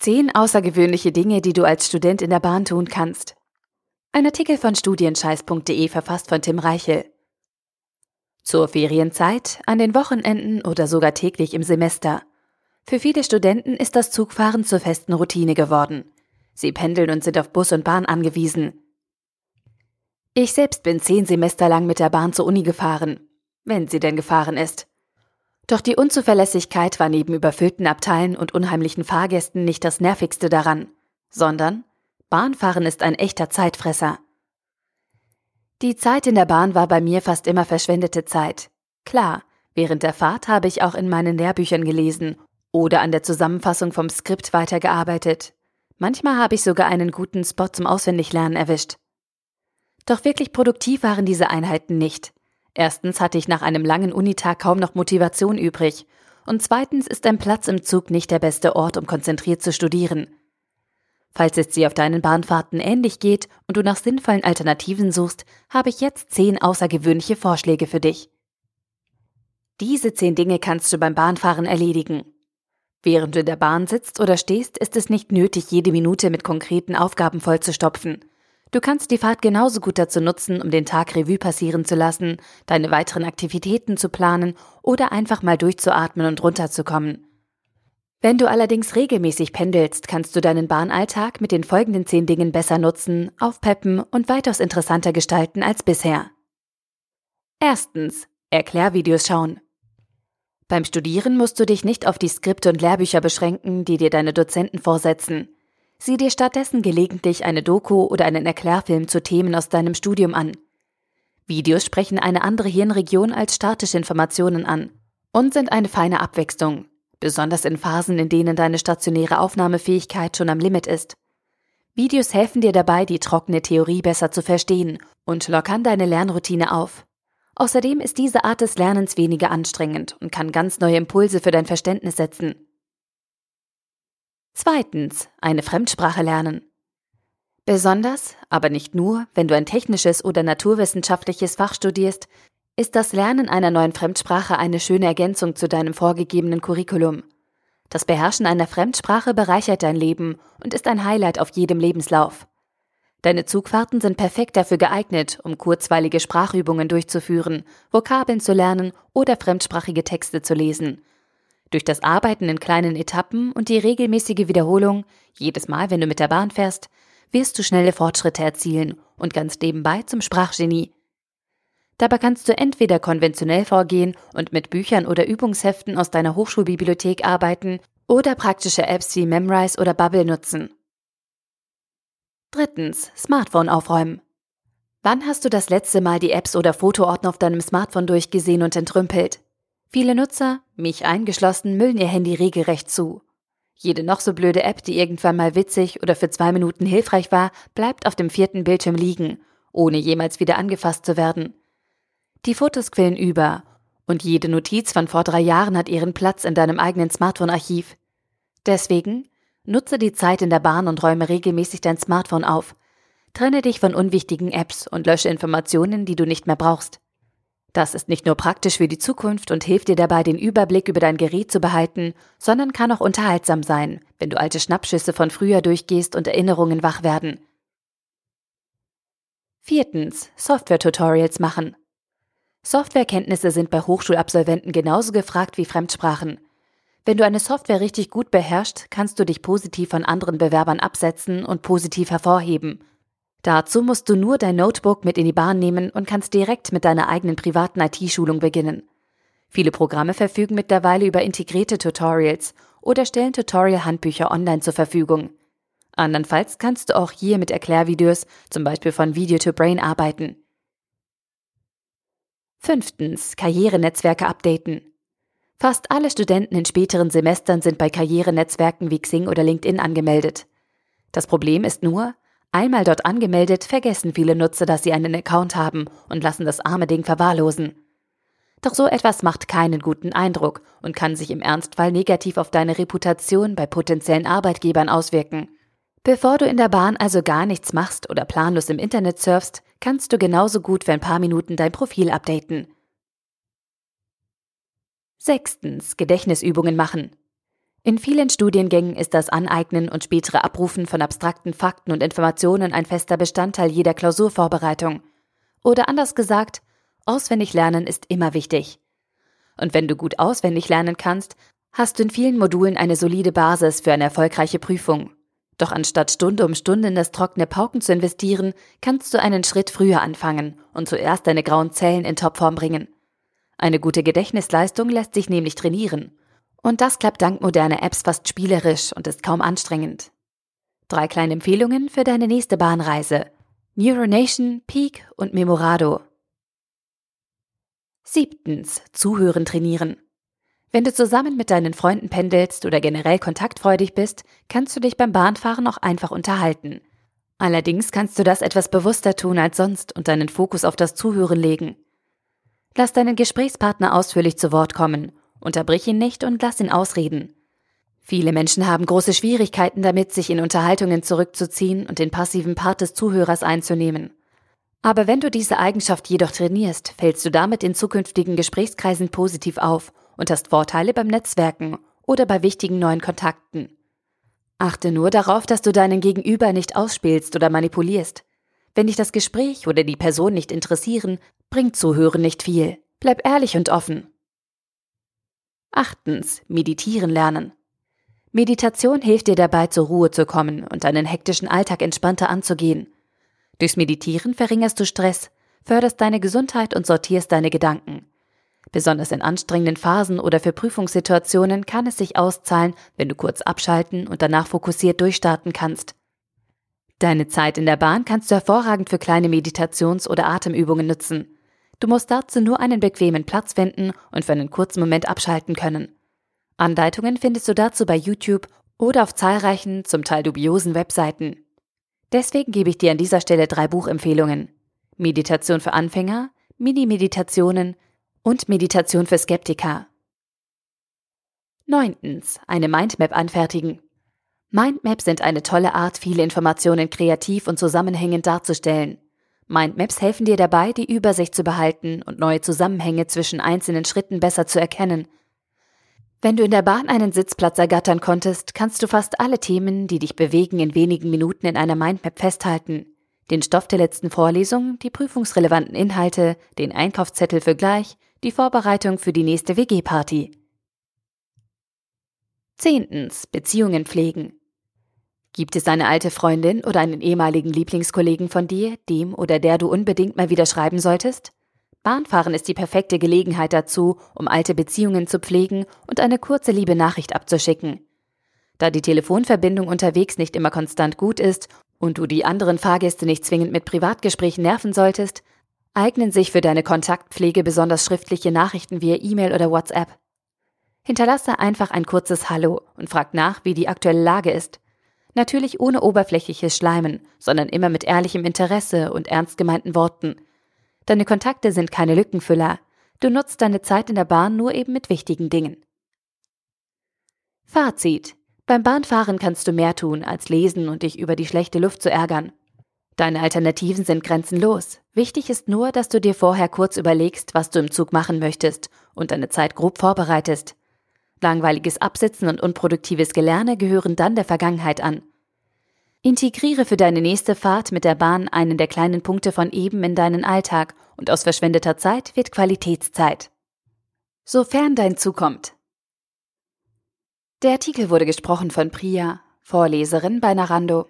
Zehn außergewöhnliche Dinge, die du als Student in der Bahn tun kannst. Ein Artikel von studienscheiß.de verfasst von Tim Reichel. Zur Ferienzeit, an den Wochenenden oder sogar täglich im Semester. Für viele Studenten ist das Zugfahren zur festen Routine geworden. Sie pendeln und sind auf Bus und Bahn angewiesen. Ich selbst bin zehn Semester lang mit der Bahn zur Uni gefahren, wenn sie denn gefahren ist. Doch die Unzuverlässigkeit war neben überfüllten Abteilen und unheimlichen Fahrgästen nicht das Nervigste daran, sondern Bahnfahren ist ein echter Zeitfresser. Die Zeit in der Bahn war bei mir fast immer verschwendete Zeit. Klar, während der Fahrt habe ich auch in meinen Lehrbüchern gelesen oder an der Zusammenfassung vom Skript weitergearbeitet. Manchmal habe ich sogar einen guten Spot zum Auswendiglernen erwischt. Doch wirklich produktiv waren diese Einheiten nicht. Erstens hatte ich nach einem langen Unitag kaum noch Motivation übrig. Und zweitens ist ein Platz im Zug nicht der beste Ort, um konzentriert zu studieren. Falls es dir auf deinen Bahnfahrten ähnlich geht und du nach sinnvollen Alternativen suchst, habe ich jetzt zehn außergewöhnliche Vorschläge für dich. Diese zehn Dinge kannst du beim Bahnfahren erledigen. Während du in der Bahn sitzt oder stehst, ist es nicht nötig, jede Minute mit konkreten Aufgaben vollzustopfen. Du kannst die Fahrt genauso gut dazu nutzen, um den Tag Revue passieren zu lassen, deine weiteren Aktivitäten zu planen oder einfach mal durchzuatmen und runterzukommen. Wenn du allerdings regelmäßig pendelst, kannst du deinen Bahnalltag mit den folgenden zehn Dingen besser nutzen, aufpeppen und weitaus interessanter gestalten als bisher. Erstens. Erklärvideos schauen. Beim Studieren musst du dich nicht auf die Skripte und Lehrbücher beschränken, die dir deine Dozenten vorsetzen. Sieh dir stattdessen gelegentlich eine Doku oder einen Erklärfilm zu Themen aus deinem Studium an. Videos sprechen eine andere Hirnregion als statische Informationen an und sind eine feine Abwechslung, besonders in Phasen, in denen deine stationäre Aufnahmefähigkeit schon am Limit ist. Videos helfen dir dabei, die trockene Theorie besser zu verstehen und lockern deine Lernroutine auf. Außerdem ist diese Art des Lernens weniger anstrengend und kann ganz neue Impulse für dein Verständnis setzen. Zweitens, eine Fremdsprache lernen. Besonders, aber nicht nur, wenn du ein technisches oder naturwissenschaftliches Fach studierst, ist das Lernen einer neuen Fremdsprache eine schöne Ergänzung zu deinem vorgegebenen Curriculum. Das Beherrschen einer Fremdsprache bereichert dein Leben und ist ein Highlight auf jedem Lebenslauf. Deine Zugfahrten sind perfekt dafür geeignet, um kurzweilige Sprachübungen durchzuführen, Vokabeln zu lernen oder fremdsprachige Texte zu lesen. Durch das Arbeiten in kleinen Etappen und die regelmäßige Wiederholung, jedes Mal, wenn du mit der Bahn fährst, wirst du schnelle Fortschritte erzielen und ganz nebenbei zum Sprachgenie. Dabei kannst du entweder konventionell vorgehen und mit Büchern oder Übungsheften aus deiner Hochschulbibliothek arbeiten oder praktische Apps wie Memrise oder Bubble nutzen. Drittens, Smartphone aufräumen. Wann hast du das letzte Mal die Apps oder Fotoordner auf deinem Smartphone durchgesehen und entrümpelt? Viele Nutzer, mich eingeschlossen, müllen ihr Handy regelrecht zu. Jede noch so blöde App, die irgendwann mal witzig oder für zwei Minuten hilfreich war, bleibt auf dem vierten Bildschirm liegen, ohne jemals wieder angefasst zu werden. Die Fotos quillen über und jede Notiz von vor drei Jahren hat ihren Platz in deinem eigenen Smartphone-Archiv. Deswegen nutze die Zeit in der Bahn und räume regelmäßig dein Smartphone auf. Trenne dich von unwichtigen Apps und lösche Informationen, die du nicht mehr brauchst. Das ist nicht nur praktisch für die Zukunft und hilft dir dabei, den Überblick über dein Gerät zu behalten, sondern kann auch unterhaltsam sein, wenn du alte Schnappschüsse von früher durchgehst und Erinnerungen wach werden. Viertens. Software-Tutorials machen. Softwarekenntnisse sind bei Hochschulabsolventen genauso gefragt wie Fremdsprachen. Wenn du eine Software richtig gut beherrschst, kannst du dich positiv von anderen Bewerbern absetzen und positiv hervorheben. Dazu musst du nur dein Notebook mit in die Bahn nehmen und kannst direkt mit deiner eigenen privaten IT-Schulung beginnen. Viele Programme verfügen mittlerweile über integrierte Tutorials oder stellen Tutorial-Handbücher online zur Verfügung. Andernfalls kannst du auch hier mit Erklärvideos, zum Beispiel von Video to Brain, arbeiten. Fünftens. Karrierenetzwerke updaten. Fast alle Studenten in späteren Semestern sind bei Karrierenetzwerken wie Xing oder LinkedIn angemeldet. Das Problem ist nur, Einmal dort angemeldet, vergessen viele Nutzer, dass sie einen Account haben und lassen das arme Ding verwahrlosen. Doch so etwas macht keinen guten Eindruck und kann sich im Ernstfall negativ auf deine Reputation bei potenziellen Arbeitgebern auswirken. Bevor du in der Bahn also gar nichts machst oder planlos im Internet surfst, kannst du genauso gut für ein paar Minuten dein Profil updaten. Sechstens. Gedächtnisübungen machen. In vielen Studiengängen ist das Aneignen und spätere Abrufen von abstrakten Fakten und Informationen ein fester Bestandteil jeder Klausurvorbereitung. Oder anders gesagt, auswendig lernen ist immer wichtig. Und wenn du gut auswendig lernen kannst, hast du in vielen Modulen eine solide Basis für eine erfolgreiche Prüfung. Doch anstatt Stunde um Stunde in das trockene Pauken zu investieren, kannst du einen Schritt früher anfangen und zuerst deine grauen Zellen in Topform bringen. Eine gute Gedächtnisleistung lässt sich nämlich trainieren. Und das klappt dank moderner Apps fast spielerisch und ist kaum anstrengend. Drei kleine Empfehlungen für deine nächste Bahnreise. Neuronation, Peak und Memorado. Siebtens. Zuhören trainieren. Wenn du zusammen mit deinen Freunden pendelst oder generell kontaktfreudig bist, kannst du dich beim Bahnfahren auch einfach unterhalten. Allerdings kannst du das etwas bewusster tun als sonst und deinen Fokus auf das Zuhören legen. Lass deinen Gesprächspartner ausführlich zu Wort kommen, unterbrich ihn nicht und lass ihn ausreden. Viele Menschen haben große Schwierigkeiten damit, sich in Unterhaltungen zurückzuziehen und den passiven Part des Zuhörers einzunehmen. Aber wenn du diese Eigenschaft jedoch trainierst, fällst du damit in zukünftigen Gesprächskreisen positiv auf und hast Vorteile beim Netzwerken oder bei wichtigen neuen Kontakten. Achte nur darauf, dass du deinen Gegenüber nicht ausspielst oder manipulierst. Wenn dich das Gespräch oder die Person nicht interessieren, bringt Zuhören nicht viel. Bleib ehrlich und offen. Achtens. Meditieren lernen. Meditation hilft dir dabei, zur Ruhe zu kommen und deinen hektischen Alltag entspannter anzugehen. Durchs Meditieren verringerst du Stress, förderst deine Gesundheit und sortierst deine Gedanken. Besonders in anstrengenden Phasen oder für Prüfungssituationen kann es sich auszahlen, wenn du kurz abschalten und danach fokussiert durchstarten kannst. Deine Zeit in der Bahn kannst du hervorragend für kleine Meditations- oder Atemübungen nutzen. Du musst dazu nur einen bequemen Platz finden und für einen kurzen Moment abschalten können. Anleitungen findest du dazu bei YouTube oder auf zahlreichen, zum Teil dubiosen Webseiten. Deswegen gebe ich dir an dieser Stelle drei Buchempfehlungen. Meditation für Anfänger, Mini-Meditationen, und Meditation für Skeptiker. Neuntens. Eine Mindmap anfertigen. Mindmaps sind eine tolle Art, viele Informationen kreativ und zusammenhängend darzustellen. Mindmaps helfen dir dabei, die Übersicht zu behalten und neue Zusammenhänge zwischen einzelnen Schritten besser zu erkennen. Wenn du in der Bahn einen Sitzplatz ergattern konntest, kannst du fast alle Themen, die dich bewegen, in wenigen Minuten in einer Mindmap festhalten. Den Stoff der letzten Vorlesung, die prüfungsrelevanten Inhalte, den Einkaufszettel für gleich, die Vorbereitung für die nächste WG-Party. Zehntens. Beziehungen pflegen. Gibt es eine alte Freundin oder einen ehemaligen Lieblingskollegen von dir, dem oder der du unbedingt mal wieder schreiben solltest? Bahnfahren ist die perfekte Gelegenheit dazu, um alte Beziehungen zu pflegen und eine kurze liebe Nachricht abzuschicken. Da die Telefonverbindung unterwegs nicht immer konstant gut ist und du die anderen Fahrgäste nicht zwingend mit Privatgesprächen nerven solltest, eignen sich für deine Kontaktpflege besonders schriftliche Nachrichten via E-Mail oder WhatsApp. Hinterlasse einfach ein kurzes Hallo und frag nach, wie die aktuelle Lage ist. Natürlich ohne oberflächliches Schleimen, sondern immer mit ehrlichem Interesse und ernst gemeinten Worten. Deine Kontakte sind keine Lückenfüller. Du nutzt deine Zeit in der Bahn nur eben mit wichtigen Dingen. Fazit. Beim Bahnfahren kannst du mehr tun, als lesen und dich über die schlechte Luft zu ärgern. Deine Alternativen sind grenzenlos. Wichtig ist nur, dass du dir vorher kurz überlegst, was du im Zug machen möchtest und deine Zeit grob vorbereitest. Langweiliges Absitzen und unproduktives Gelerne gehören dann der Vergangenheit an. Integriere für deine nächste Fahrt mit der Bahn einen der kleinen Punkte von eben in deinen Alltag und aus verschwendeter Zeit wird Qualitätszeit. Sofern dein Zug kommt. Der Artikel wurde gesprochen von Priya, Vorleserin bei Narando.